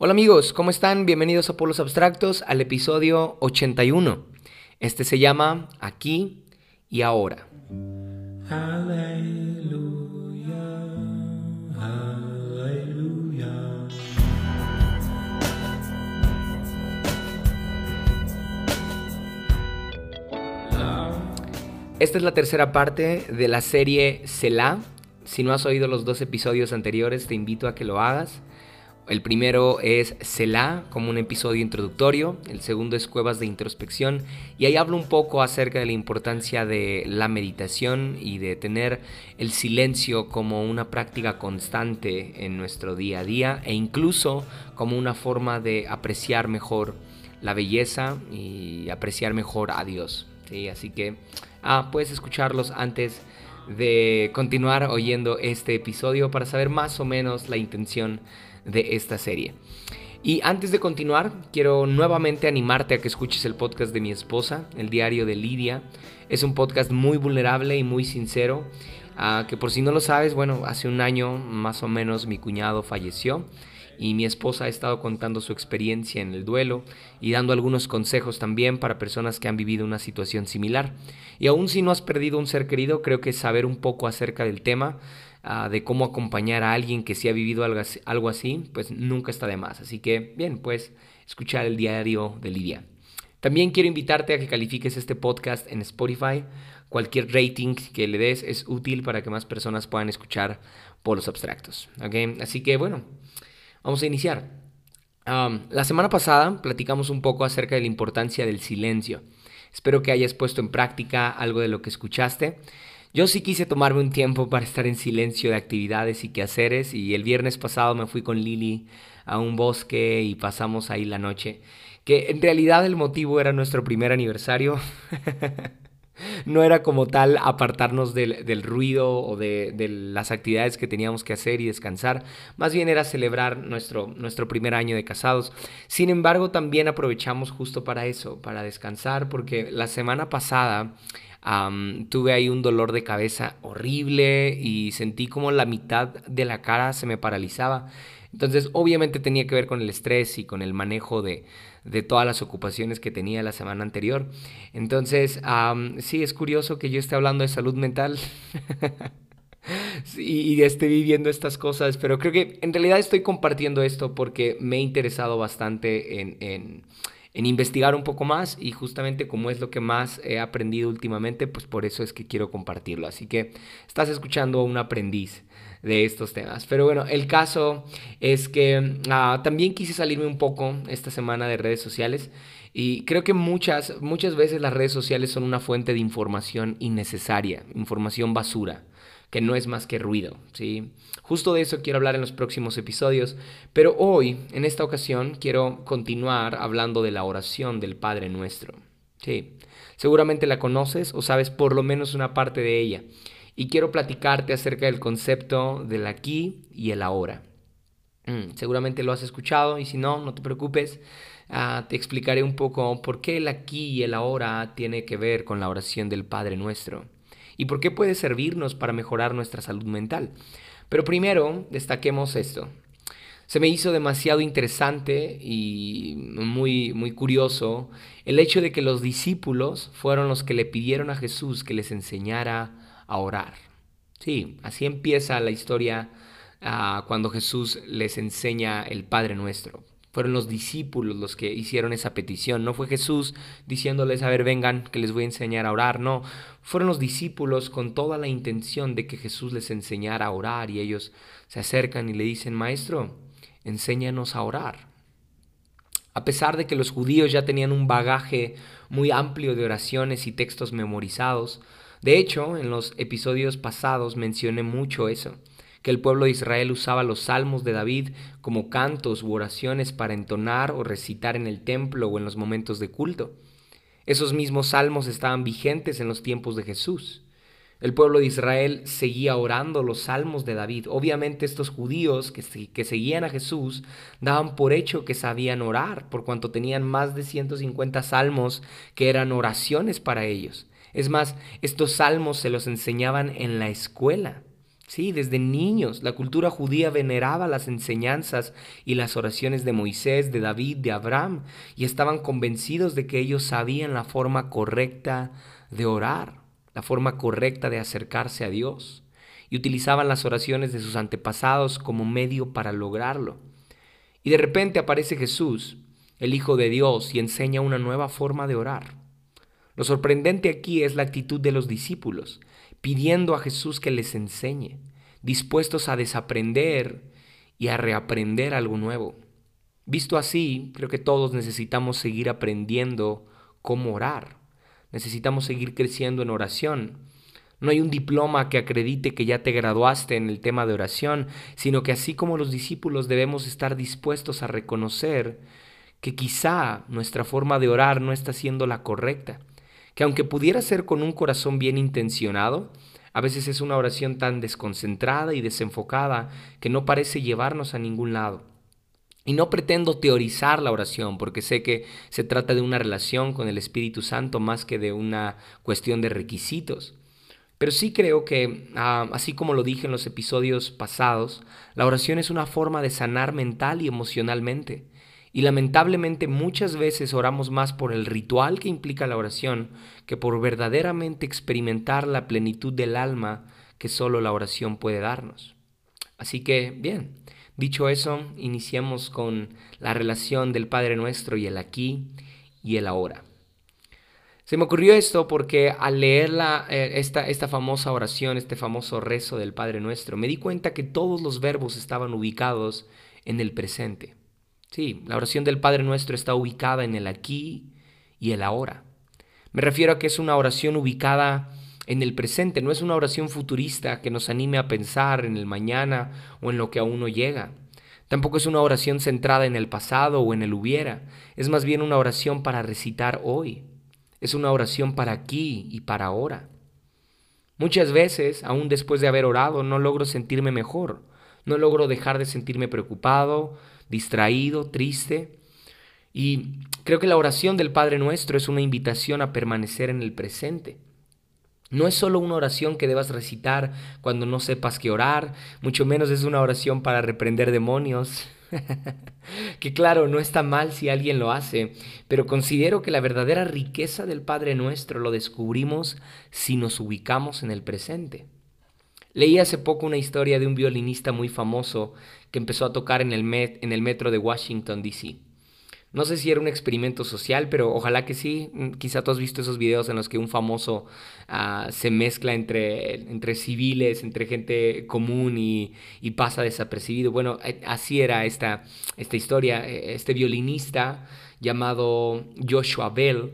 Hola amigos, ¿cómo están? Bienvenidos a Polos Abstractos al episodio 81. Este se llama Aquí y Ahora. Esta es la tercera parte de la serie Selah. Si no has oído los dos episodios anteriores, te invito a que lo hagas. El primero es Selah, como un episodio introductorio. El segundo es Cuevas de Introspección. Y ahí hablo un poco acerca de la importancia de la meditación y de tener el silencio como una práctica constante en nuestro día a día e incluso como una forma de apreciar mejor la belleza y apreciar mejor a Dios. ¿sí? Así que ah, puedes escucharlos antes continuar oyendo este episodio para saber más o menos la intención de esta serie. Y antes de continuar, quiero nuevamente animarte a que escuches el podcast de mi esposa, El Diario de Lidia. Es un podcast muy vulnerable y muy sincero, ah, que por si no lo sabes, bueno, hace un año más o menos mi cuñado falleció y mi esposa ha estado contando su experiencia en el duelo y dando algunos consejos también para personas que han vivido una situación similar. Y aún si no has perdido un ser querido, creo que saber un poco acerca del tema Ah, de cómo acompañar a alguien que sí ha vivido algo así, pues nunca está de más. Así que, bien, pues escuchar el diario de Lidia. También quiero invitarte a que califiques este podcast en Spotify. Cualquier rating que le des es útil para que más personas puedan escuchar por los abstractos. Así que bueno, vamos a iniciar. la semana pasada platicamos un poco acerca de la importancia del silencio. Espero que hayas puesto en práctica algo de lo que escuchaste. Yo sí quise tomarme un tiempo para estar en silencio de actividades y quehaceres y el viernes pasado me fui con Lili a un bosque y pasamos ahí la noche, que en realidad el motivo era nuestro primer aniversario. no era como tal apartarnos del, ruido o de, las actividades que teníamos que hacer y descansar, más bien era celebrar nuestro, nuestro primer año de casados. Sin embargo, también aprovechamos justo para eso, para descansar, porque la semana pasada tuve ahí un dolor de cabeza horrible y sentí como la mitad de la cara se me paralizaba. Entonces, obviamente tenía que ver con el estrés y con el manejo de, todas las ocupaciones que tenía la semana anterior. Entonces, sí, es curioso que yo esté hablando de salud mental. y esté viviendo estas cosas, pero creo que en realidad estoy compartiendo esto porque me he interesado bastante en en investigar un poco más y justamente como es lo que más he aprendido últimamente, pues por eso es que quiero compartirlo. Así que estás escuchando a un aprendiz de estos temas. Pero bueno, el caso es que ah, también quise salirme un poco esta semana de redes sociales y creo que muchas, muchas veces las redes sociales son una fuente de información innecesaria, información basura que no es más que ruido, ¿sí? Justo de eso quiero hablar en los próximos episodios, pero hoy, en esta ocasión, quiero continuar hablando de la oración del Padre Nuestro. Sí, seguramente la conoces o sabes por lo menos una parte de ella, y quiero platicarte acerca del concepto del aquí y el ahora. Mm, seguramente lo has escuchado y si no, no te preocupes. Ah, te explicaré un poco por qué el aquí y el ahora tiene que ver con la oración del Padre Nuestro y por qué puede servirnos para mejorar nuestra salud mental. Pero primero, destaquemos esto. Se me hizo demasiado interesante y muy, muy curioso el hecho de que los discípulos fueron los que le pidieron a Jesús que les enseñara a orar. Sí, así empieza la historia ah, cuando Jesús les enseña el Padre Nuestro. Fueron los discípulos los que hicieron esa petición. No fue Jesús diciéndoles, a ver, vengan, que les voy a enseñar a orar. No, fueron los discípulos con toda la intención de que Jesús les enseñara a orar y ellos se acercan y le dicen, Maestro, enséñanos a orar. A pesar de que los judíos ya tenían un bagaje muy amplio de oraciones y textos memorizados, de hecho, en los episodios pasados mencioné mucho eso que el pueblo de Israel usaba los salmos de David como cantos u oraciones para entonar o recitar en el templo o en los momentos de culto. Esos mismos salmos estaban vigentes en los tiempos de Jesús. El pueblo de Israel seguía orando los salmos de David. Obviamente estos judíos que, que, seguían a Jesús daban por hecho que sabían orar, por cuanto tenían más de 150 salmos que eran oraciones para ellos. Es más, estos salmos se los enseñaban en la escuela. Sí, desde niños la cultura judía veneraba las enseñanzas y las oraciones de Moisés, de David, de Abraham, y estaban convencidos de que ellos sabían la forma correcta de orar, la forma correcta de acercarse a Dios, y utilizaban las oraciones de sus antepasados como medio para lograrlo. Y de repente aparece Jesús, el Hijo de Dios, y enseña una nueva forma de orar. Lo sorprendente aquí es la actitud de los discípulos pidiendo a Jesús que les enseñe, dispuestos a desaprender y a reaprender algo nuevo. Visto así, creo que todos necesitamos seguir aprendiendo cómo orar. Necesitamos seguir creciendo en oración. No hay un diploma que acredite que ya te graduaste en el tema de oración, sino que así como los discípulos debemos estar dispuestos a reconocer que quizá nuestra forma de orar no está siendo la correcta que aunque pudiera ser con un corazón bien intencionado, a veces es una oración tan desconcentrada y desenfocada que no parece llevarnos a ningún lado. Y no pretendo teorizar la oración, porque sé que se trata de una relación con el Espíritu Santo más que de una cuestión de requisitos. Pero sí creo que, ah, así como lo dije en los episodios pasados, la oración es una forma de sanar mental y emocionalmente. Y lamentablemente muchas veces oramos más por el ritual que implica la oración que por verdaderamente experimentar la plenitud del alma que solo la oración puede darnos. Así que, bien, dicho eso, iniciemos con la relación del Padre Nuestro y el aquí y el ahora. Se me ocurrió esto porque al leer eh, esta, esta famosa oración, este famoso rezo del Padre Nuestro, me di cuenta que todos los verbos estaban ubicados en el presente. Sí, la oración del Padre Nuestro está ubicada en el aquí y el ahora. Me refiero a que es una oración ubicada en el presente, no es una oración futurista que nos anime a pensar en el mañana o en lo que aún no llega. Tampoco es una oración centrada en el pasado o en el hubiera, es más bien una oración para recitar hoy. Es una oración para aquí y para ahora. Muchas veces, aún después de haber orado, no logro sentirme mejor, no logro dejar de sentirme preocupado, distraído, triste. Y creo que la oración del Padre Nuestro es una invitación a permanecer en el presente. No es solo una oración que debas recitar cuando no sepas qué orar, mucho menos es una oración para reprender demonios. que claro, no está mal si alguien lo hace, pero considero que la verdadera riqueza del Padre Nuestro lo descubrimos si nos ubicamos en el presente. Leí hace poco una historia de un violinista muy famoso que empezó a tocar en el, en el metro de Washington, D.C. No sé si era un experimento social, pero ojalá que sí. Mm, quizá tú has visto esos videos en los que un famoso ah, se mezcla entre, entre civiles, entre gente común y, y, pasa desapercibido. Bueno, eh, así era esta, esta historia. E, este violinista llamado Joshua Bell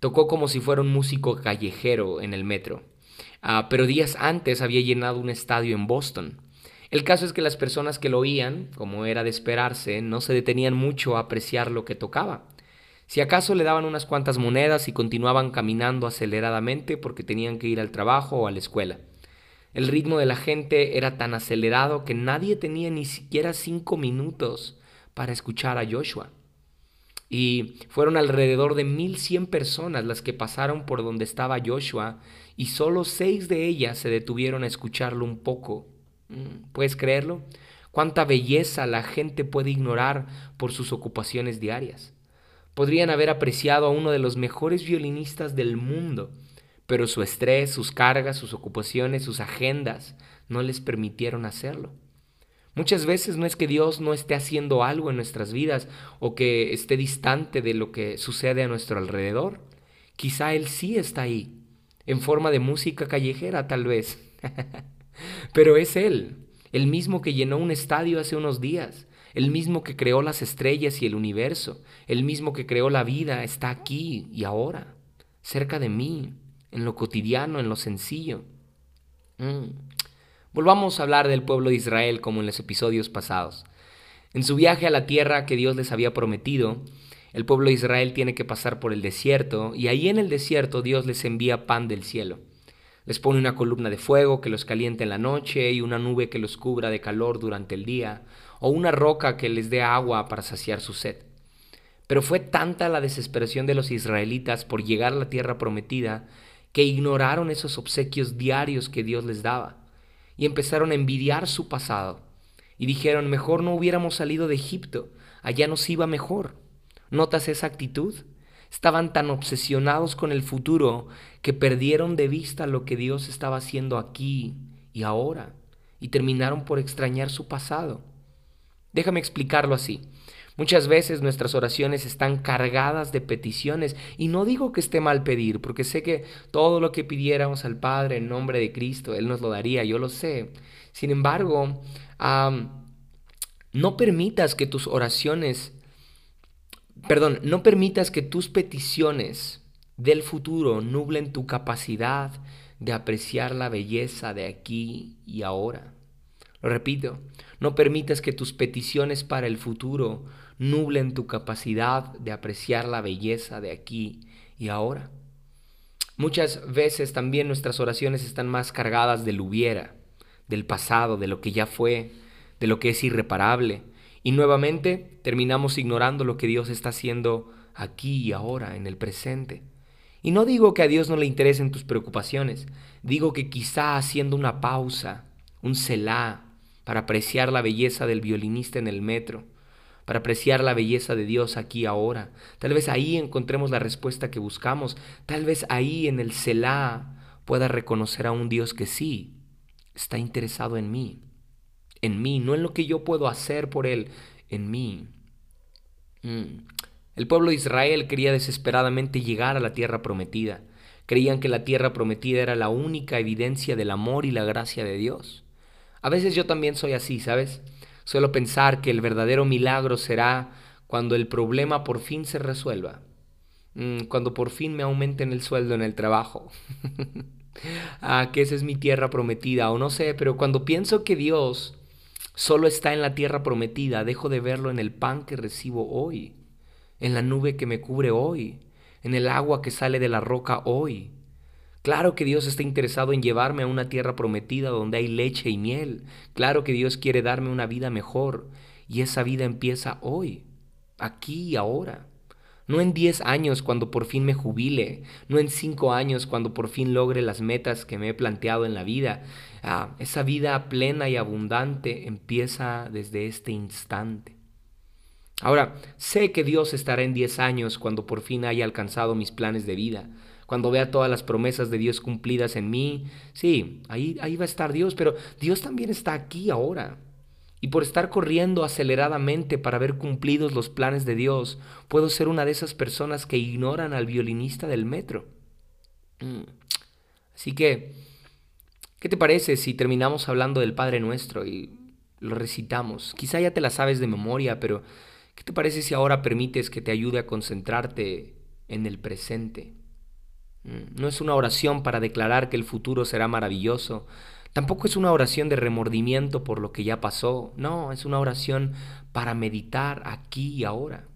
tocó como si fuera un músico callejero en el metro. Ah, pero días antes había llenado un estadio en Boston. El caso es que las personas que lo oían, como era de esperarse, no se detenían mucho a apreciar lo que tocaba. Si acaso le daban unas cuantas monedas y continuaban caminando aceleradamente porque tenían que ir al trabajo o a la escuela. El ritmo de la gente era tan acelerado que nadie tenía ni siquiera cinco minutos para escuchar a Joshua. Y fueron alrededor de 1100 personas las que pasaron por donde estaba Joshua y solo seis de ellas se detuvieron a escucharlo un poco. Mm, ¿Puedes creerlo? ¿Cuánta belleza la gente puede ignorar por sus ocupaciones diarias? Podrían haber apreciado a uno de los mejores violinistas del mundo, pero su estrés, sus cargas, sus ocupaciones, sus agendas no les permitieron hacerlo. Muchas veces no es que Dios no esté haciendo algo en nuestras vidas o que esté distante de lo que sucede a nuestro alrededor. Quizá Él sí está ahí, en forma de música callejera tal vez. Pero es Él, el mismo que llenó un estadio hace unos días, el mismo que creó las estrellas y el universo, el mismo que creó la vida, está aquí y ahora, cerca de mí, en lo cotidiano, en lo sencillo. Mm. Volvamos a hablar del pueblo de Israel como en los episodios pasados. En su viaje a la tierra que Dios les había prometido, el pueblo de Israel tiene que pasar por el desierto y ahí en el desierto Dios les envía pan del cielo. Les pone una columna de fuego que los caliente en la noche y una nube que los cubra de calor durante el día, o una roca que les dé agua para saciar su sed. Pero fue tanta la desesperación de los israelitas por llegar a la tierra prometida que ignoraron esos obsequios diarios que Dios les daba y empezaron a envidiar su pasado. Y dijeron, mejor no hubiéramos salido de Egipto, allá nos iba mejor. ¿Notas esa actitud? Estaban tan obsesionados con el futuro que perdieron de vista lo que Dios estaba haciendo aquí y ahora y terminaron por extrañar su pasado. Déjame explicarlo así. Muchas veces nuestras oraciones están cargadas de peticiones y no digo que esté mal pedir, porque sé que todo lo que pidiéramos al Padre en nombre de Cristo, Él nos lo daría, yo lo sé. Sin embargo, no permitas que tus oraciones, perdón, no permitas que tus peticiones del futuro nublen tu capacidad de apreciar la belleza de aquí y ahora. Lo repito, no permitas que tus peticiones para el futuro nublen tu capacidad de apreciar la belleza de aquí y ahora. Muchas veces también nuestras oraciones están más cargadas del hubiera, del pasado, de lo que ya fue, de lo que es irreparable. Y nuevamente terminamos ignorando lo que Dios está haciendo aquí y ahora, en el presente. Y no digo que a Dios no le interesen tus preocupaciones, digo que quizá haciendo una pausa, un celá, para apreciar la belleza del violinista en el metro, para apreciar la belleza de Dios aquí ahora. Tal vez ahí encontremos la respuesta que buscamos. Tal vez ahí en el Selah pueda reconocer a un Dios que sí está interesado en mí. En mí, no en lo que yo puedo hacer por Él, en mí. Mm. El pueblo de Israel quería desesperadamente llegar a la tierra prometida. Creían que la tierra prometida era la única evidencia del amor y la gracia de Dios. A veces yo también soy así, ¿sabes? Suelo pensar que el verdadero milagro será cuando el problema por fin se resuelva, mm, cuando por fin me aumenten el sueldo en el trabajo. ah, que esa es mi tierra prometida, o no sé, pero cuando pienso que Dios solo está en la tierra prometida, dejo de verlo en el pan que recibo hoy, en la nube que me cubre hoy, en el agua que sale de la roca hoy, Claro que Dios está interesado en llevarme a una tierra prometida donde hay leche y miel. Claro que Dios quiere darme una vida mejor. Y esa vida empieza hoy, aquí y ahora. No en diez años cuando por fin me jubile, no en cinco años cuando por fin logre las metas que me he planteado en la vida. Ah, esa vida plena y abundante empieza desde este instante. Ahora, sé que Dios estará en diez años cuando por fin haya alcanzado mis planes de vida cuando vea todas las promesas de Dios cumplidas en mí, sí, ahí, ahí va a estar Dios, pero Dios también está aquí ahora. Y por estar corriendo aceleradamente para ver cumplidos los planes de Dios, puedo ser una de esas personas que ignoran al violinista del metro. Mm. Así que, ¿qué te parece si terminamos hablando del Padre Nuestro y lo recitamos? Quizá ya te la sabes de memoria, pero ¿qué te parece si ahora permites que te ayude a concentrarte en el presente? Mm, no es una oración para declarar que el futuro será maravilloso. Tampoco es una oración de remordimiento por lo que ya pasó. No, es una oración para meditar aquí y ahora.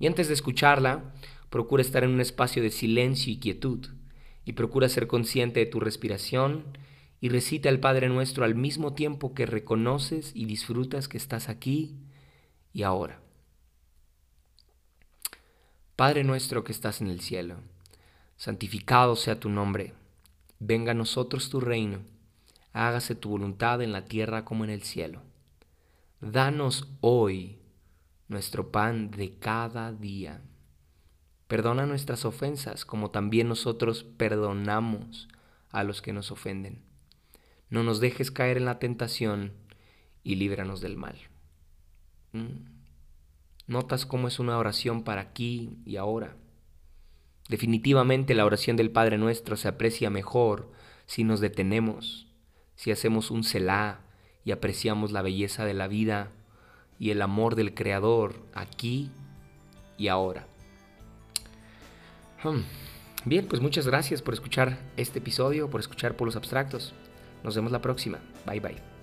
Y antes de escucharla, procura estar en un espacio de silencio y quietud. Y procura ser consciente de tu respiración y recita el Padre Nuestro al mismo tiempo que reconoces y disfrutas que estás aquí y ahora. Padre nuestro que estás en el cielo santificado sea tu nombre, venga a nosotros tu reino, hágase tu voluntad en la tierra como en el cielo. Danos hoy nuestro pan de cada día. Perdona nuestras ofensas como también nosotros perdonamos a los que nos ofenden. No nos dejes caer en la tentación y líbranos del mal. Mm. ¿Notas cómo es una oración para aquí y ahora? Definitivamente la oración del Padre Nuestro se aprecia mejor si nos detenemos, si hacemos un Selah y apreciamos la belleza de la vida y el amor del Creador aquí y ahora. Hmm. Bien, pues muchas gracias por escuchar este episodio, por escuchar por los abstractos. Nos vemos la próxima. Bye bye.